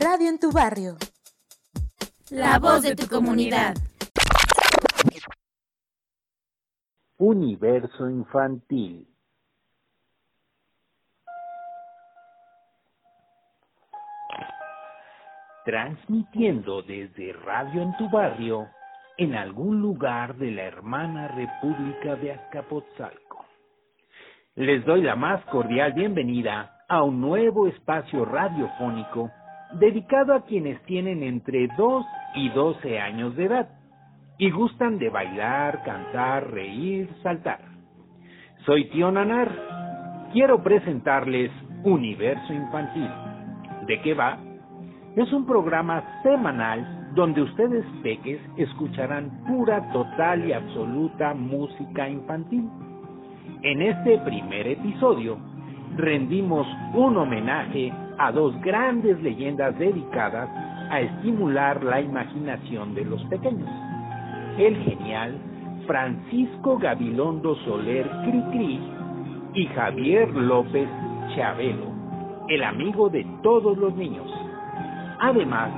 Radio en tu barrio. La voz de tu comunidad. Universo infantil. Transmitiendo desde Radio en tu barrio en algún lugar de la hermana República de Azcapotzalco. Les doy la más cordial bienvenida a un nuevo espacio radiofónico dedicado a quienes tienen entre 2 y 12 años de edad y gustan de bailar, cantar, reír, saltar. Soy Tío Nanar. Quiero presentarles Universo Infantil. ¿De qué va? Es un programa semanal donde ustedes peques escucharán pura, total y absoluta música infantil. En este primer episodio rendimos un homenaje a dos grandes leyendas dedicadas a estimular la imaginación de los pequeños. El genial Francisco Gabilondo Soler Cricri y Javier López Chabelo, el amigo de todos los niños. Además,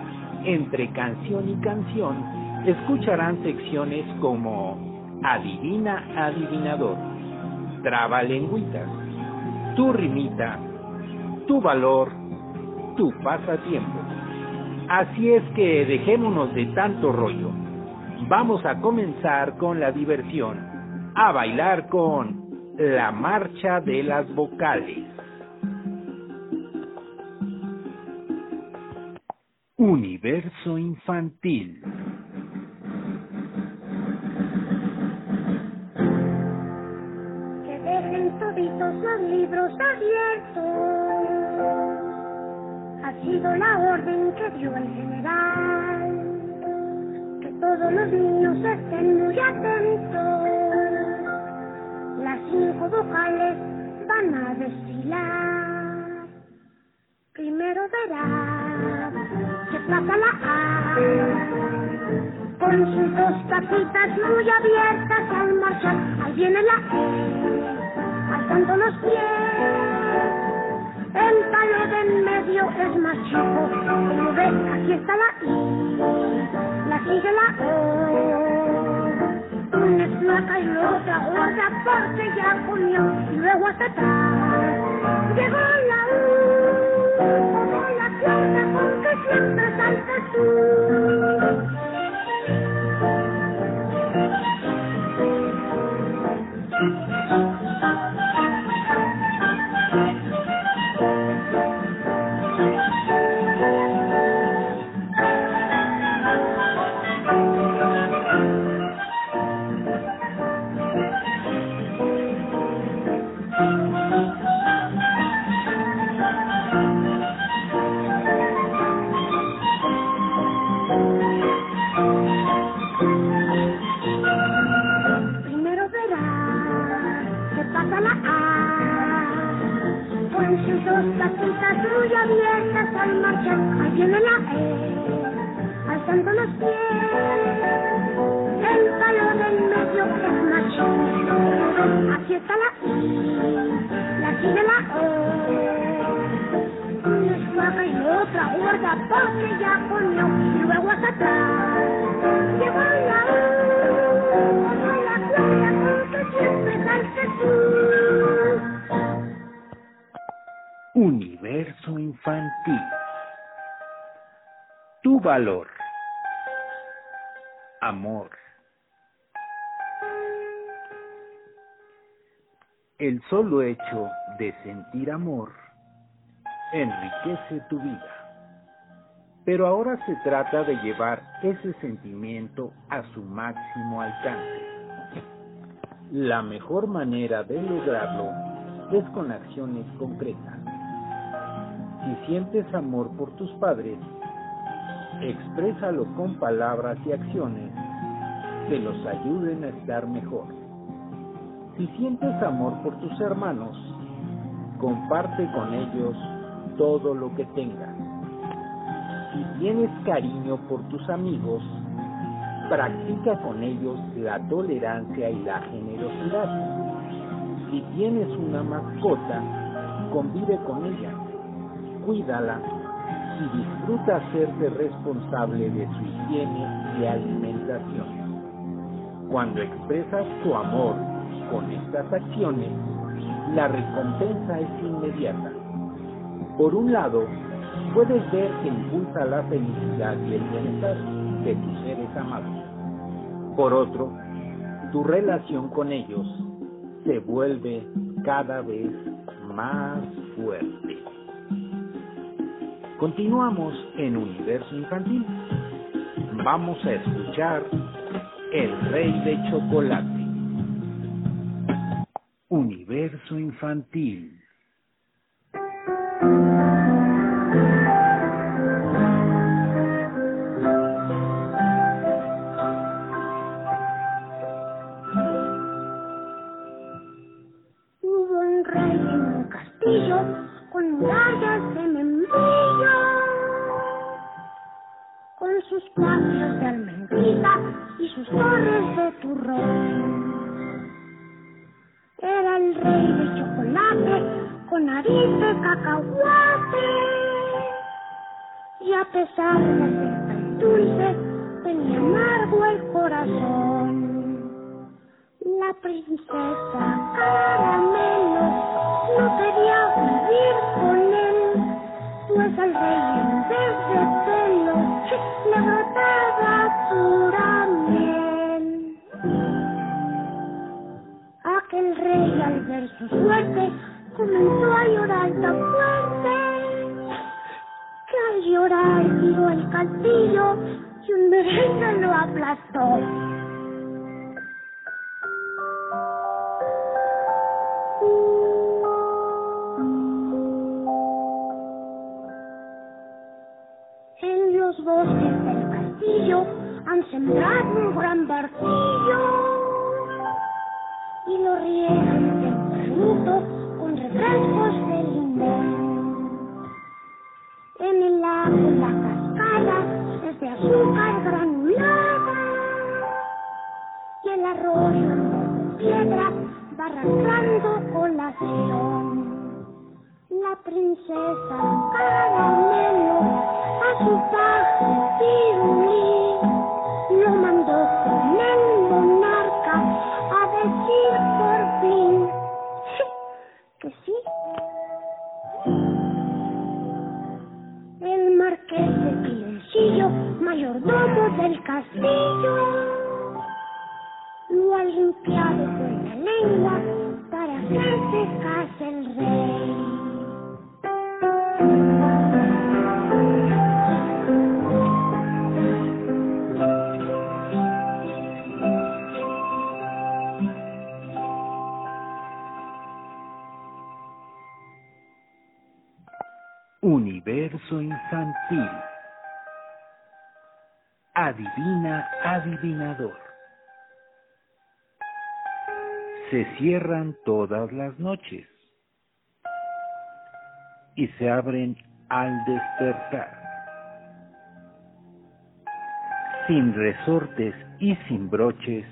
entre canción y canción, escucharán secciones como Adivina Adivinador, Trabalengüitas, Tu Rimita, Tu Valor, Tu Pasatiempo. Así es que dejémonos de tanto rollo. Vamos a comenzar con la diversión, a bailar con la marcha de las vocales. Universo infantil. Que dejen toditos los libros abiertos. Sido la orden que dio el general. Que todos los niños estén muy atentos. Las cinco vocales van a desfilar. Primero verás que pasa la A. Con sus dos patitas muy abiertas al marchar, ahí viene la E, alzando los pies. El palo de en medio es más chico, como ves, aquí está la I, la sigue la O. Una es flaca y la otra gorda porque ya comió, y luego hasta atrás llegó la U, como la pierna con que siempre saltas tú. Universo infantil. Tu valor. Amor. El solo hecho de sentir amor enriquece tu vida. Pero ahora se trata de llevar ese sentimiento a su máximo alcance. La mejor manera de lograrlo es con acciones concretas. Si sientes amor por tus padres, exprésalo con palabras y acciones que los ayuden a estar mejor. Si sientes amor por tus hermanos, comparte con ellos todo lo que tengas. Si tienes cariño por tus amigos, practica con ellos la tolerancia y la generosidad. Si tienes una mascota, convive con ella, cuídala, y disfruta hacerse responsable de su higiene y alimentación. Cuando expresas tu amor con estas acciones, la recompensa es inmediata. Por un lado, puedes ver que impulsa la felicidad y el bienestar de tus seres amados. Por otro, tu relación con ellos se vuelve cada vez más fuerte. Continuamos en Universo Infantil. Vamos a escuchar El Rey de Chocolate. Universo Infantil. flores de tu rosa. Era el rey de chocolate con nariz de cacahuate. Y a pesar de ser tan dulce, tenía amargo el corazón. La princesa caramelo no quería vivir con él, pues al rey en vez de pelo le brotaba pura. que el rey al ver su suerte comenzó a llorar tan fuerte que al llorar tiró el castillo y un merengue lo aplastó. En los bosques del castillo han sembrado un gran barco de corbuto con refrescos de lindón. En el lago la cascada es de azúcar granulada y el arroz con piedra va arrancando con la cebón. La princesa, cada melo, a su tajo y. Universo Se cierran todas las noches y se abren al despertar. Sin resortes y sin broches,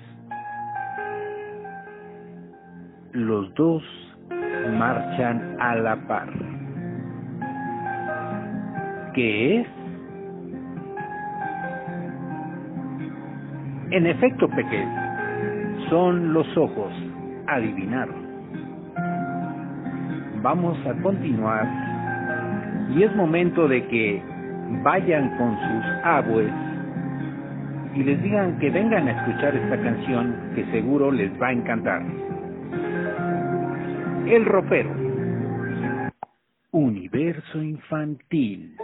los dos marchan a la par. ¿Qué es? En efecto, pequeño, son los ojos. Adivinaron. Vamos a continuar y es momento de que vayan con sus abuelos y les digan que vengan a escuchar esta canción que seguro les va a encantar. El ropero. Universo infantil.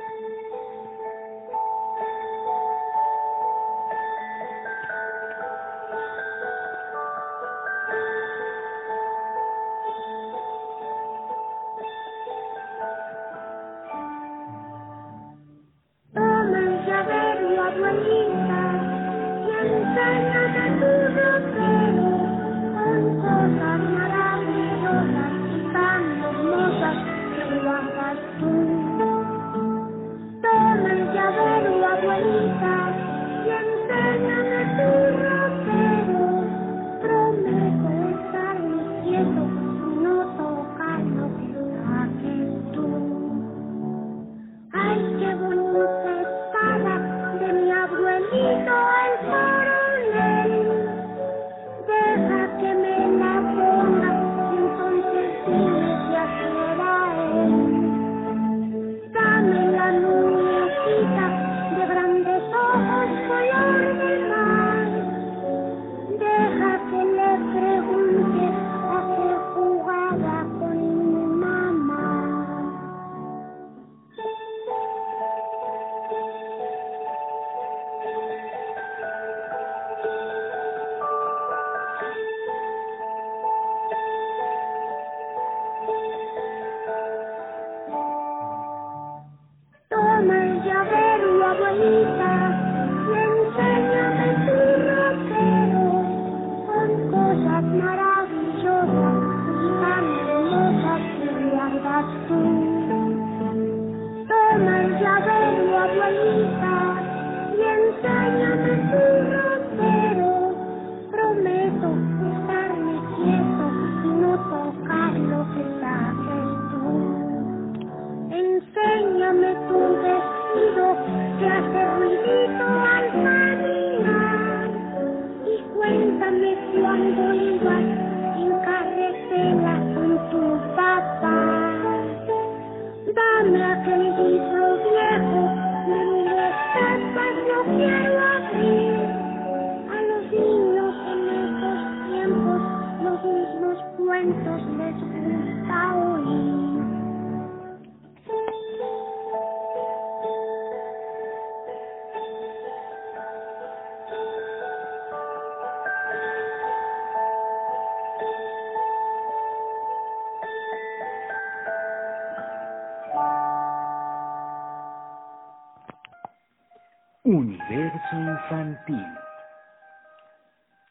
Universo infantil.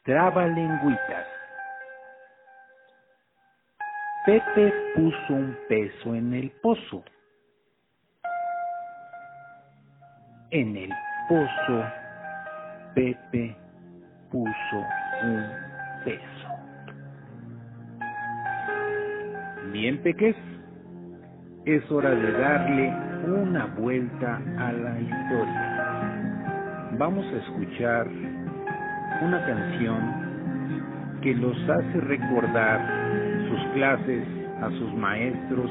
Trabalengüitas. Pepe puso un peso en el pozo. En el pozo, Pepe puso un peso. Bien, Peques, es hora de darle una vuelta a la historia vamos a escuchar una canción que los hace recordar sus clases, a sus maestros,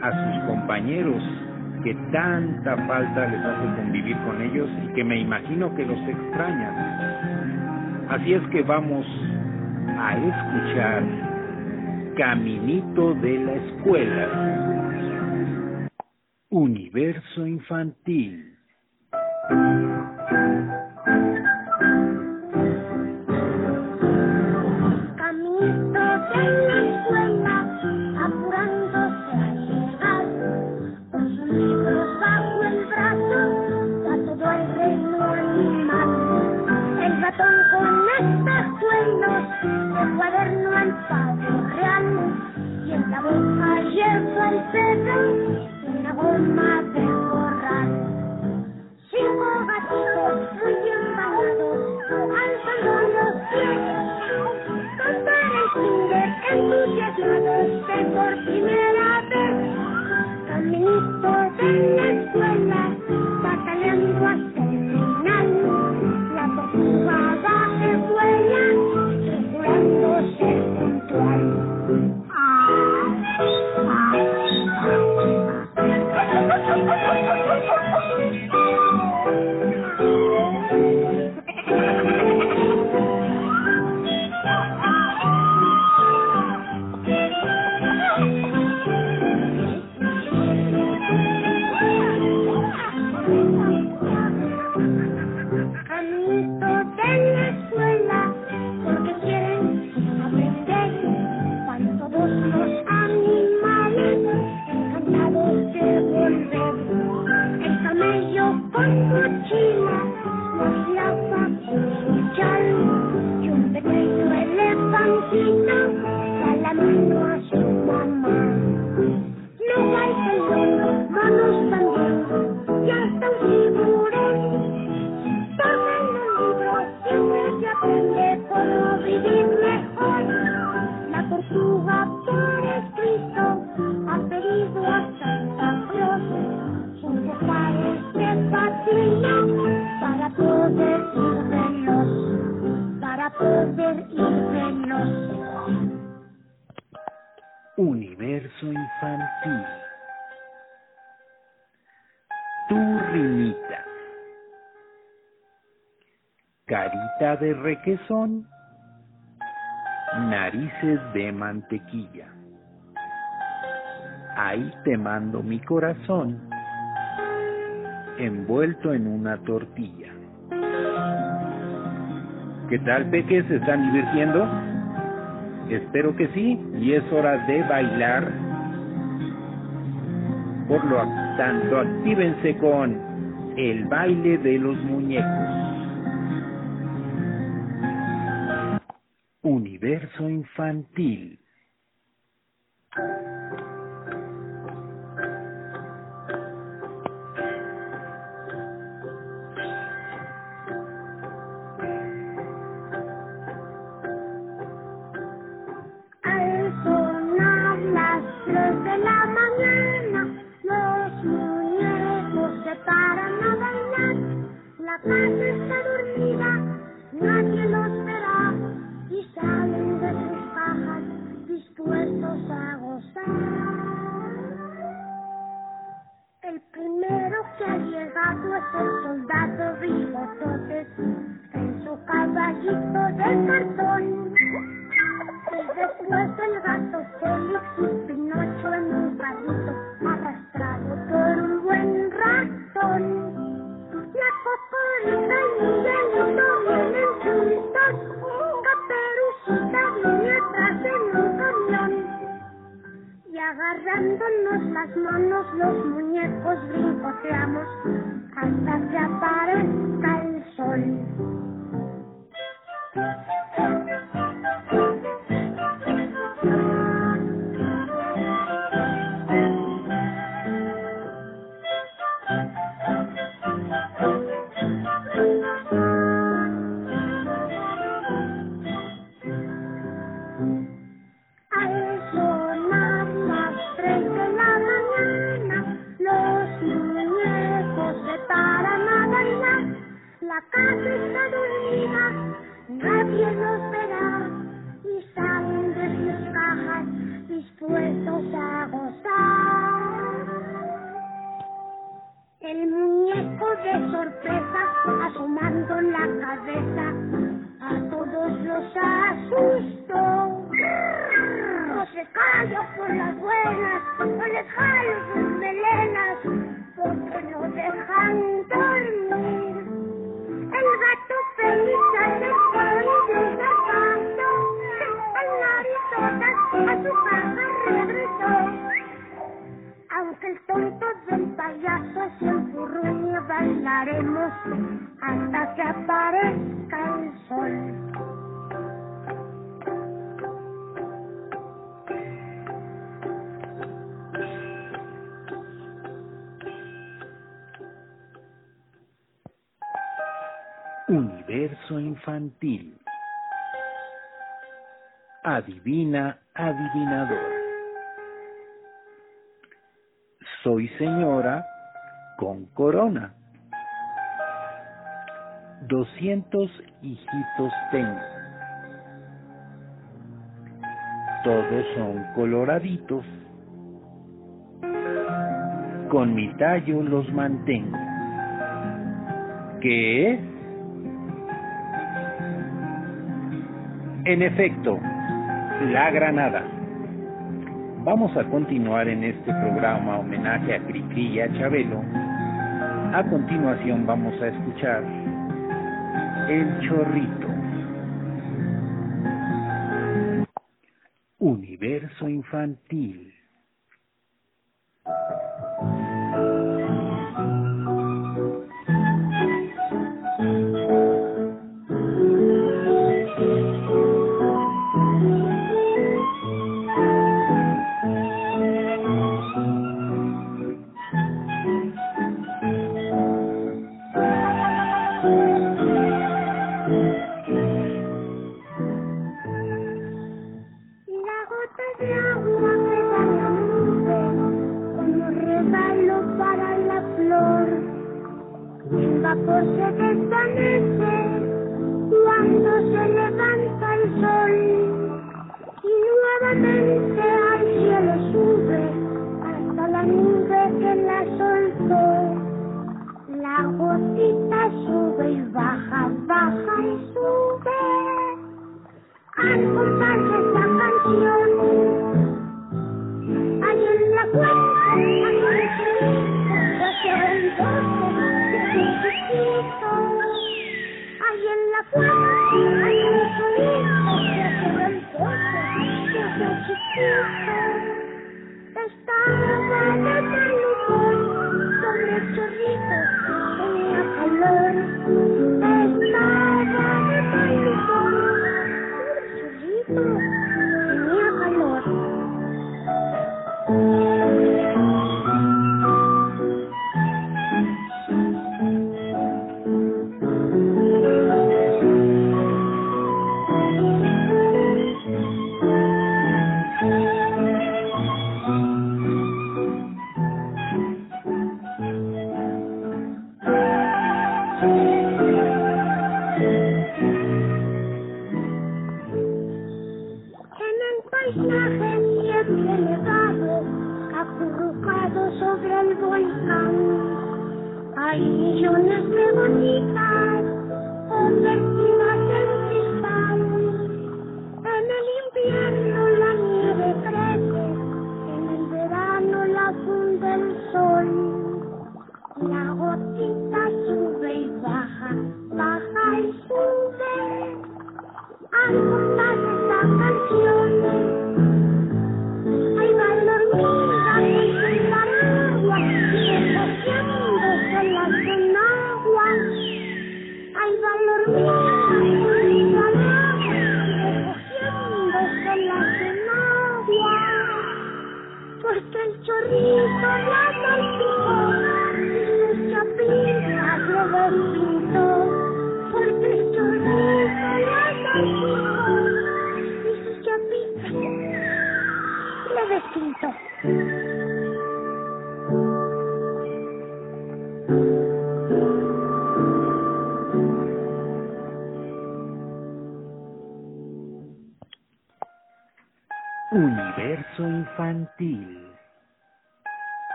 a sus compañeros, que tanta falta les hace convivir con ellos y que me imagino que los extrañan. Así es que vamos a escuchar Caminito de la Escuela. Universo Infantil. De requesón. Narices de mantequilla. Ahí te mando mi corazón, envuelto en una tortilla. ¿Qué tal, peques? ¿Se están divirtiendo? Espero que sí, y es hora de bailar. Por lo tanto, actívense con el baile de los muñecos. Universo infantil. encontramos hasta que aparece. nos asustó. O se calla por las buenas, o le jalo sus melenas, porque no dejan dormir. El gato feliz hace se esconde tapando, al narizotas a su casa regresó. Aunque el tonto del payaso se enfurruñe, bailaremos hasta que aparezca el sol. Verso infantil. Adivina, adivinador. Soy señora con corona. Doscientos hijitos tengo. Todos son coloraditos. Con mi tallo los mantengo. ¿Qué es? En efecto, la granada. Vamos a continuar en este programa homenaje a Cricri y a Chabelo. A continuación vamos a escuchar El Chorrito. Universo Infantil.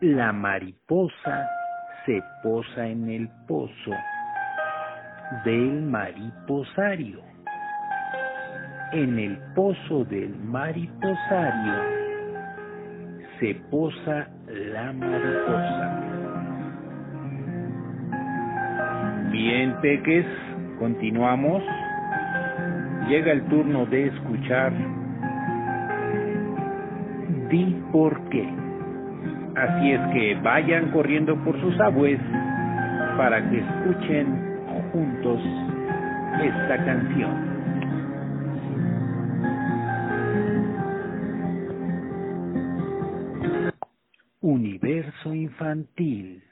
La mariposa se posa en el pozo del mariposario. En el pozo del mariposario se posa la mariposa. Bien, Peques, continuamos. Llega el turno de escuchar. Di por qué. Así es que vayan corriendo por sus abues para que escuchen juntos esta canción. Universo infantil.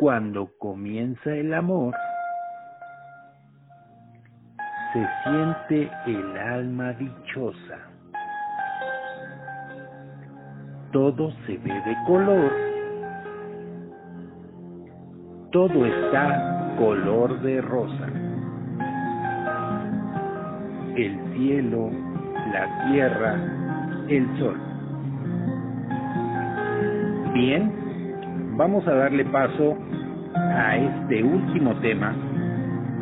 Cuando comienza el amor, se siente el alma dichosa. Todo se ve de color. Todo está color de rosa. El cielo, la tierra, el sol. Bien, vamos a darle paso a este último tema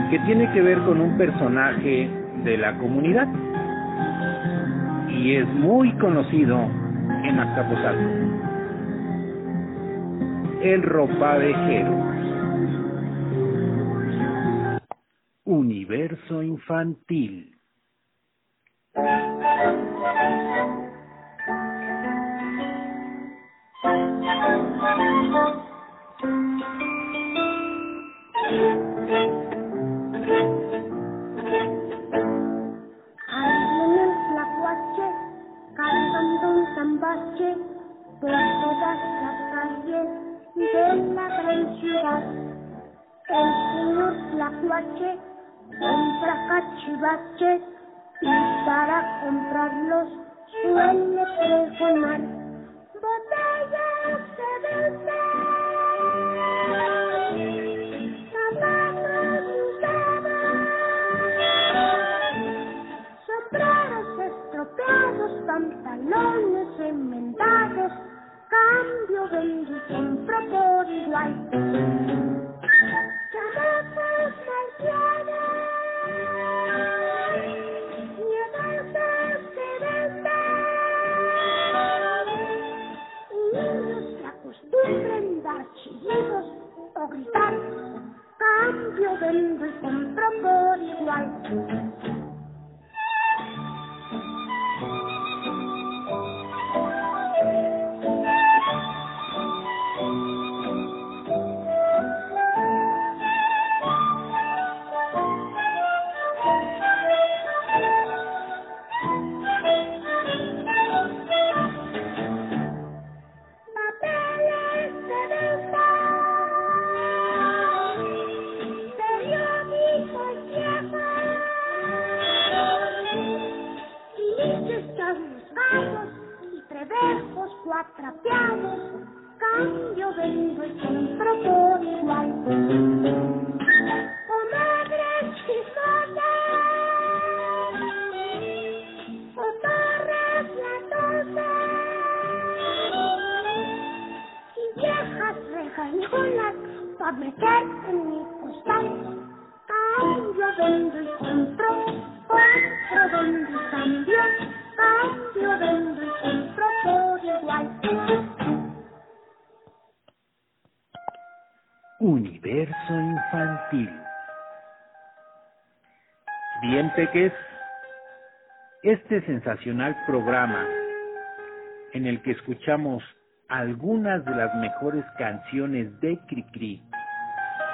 que tiene que ver con un personaje de la comunidad y es muy conocido en Azcapotzalco. El ropavejero. Universo infantil. Dar chillidos o gritar, cambio vendo y compro por igual. Regañonas pa' meter en mi costal. Cambio, y compro, compro, vendo y cambio, y compro por igual. Universo infantil. Bien, peques, este sensacional programa en el que escuchamos algunas de las mejores canciones de Cricri,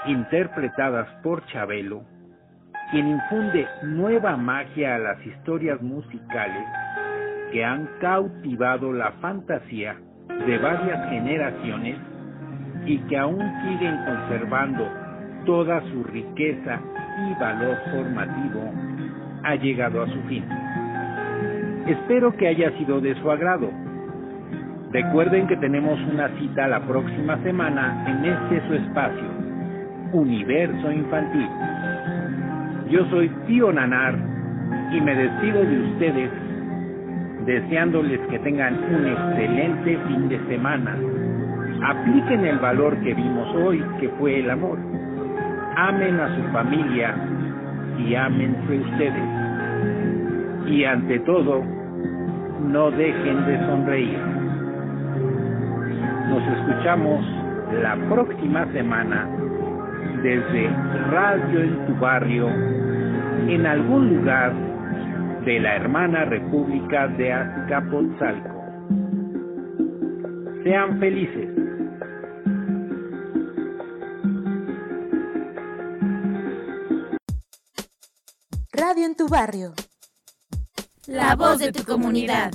interpretadas por Chabelo, quien infunde nueva magia a las historias musicales que han cautivado la fantasía de varias generaciones y que aún siguen conservando toda su riqueza y valor formativo, ha llegado a su fin. Espero que haya sido de su agrado. Recuerden que tenemos una cita la próxima semana en este su espacio, Universo Infantil. Yo soy Tío Nanar y me despido de ustedes deseándoles que tengan un excelente fin de semana. Apliquen el valor que vimos hoy, que fue el amor. Amen a su familia y ámense ustedes. Y ante todo, no dejen de sonreír. Nos escuchamos la próxima semana desde Radio en tu barrio, en algún lugar de la hermana República de Azcapotzalco. Sean felices. Radio en tu barrio. La voz de tu comunidad.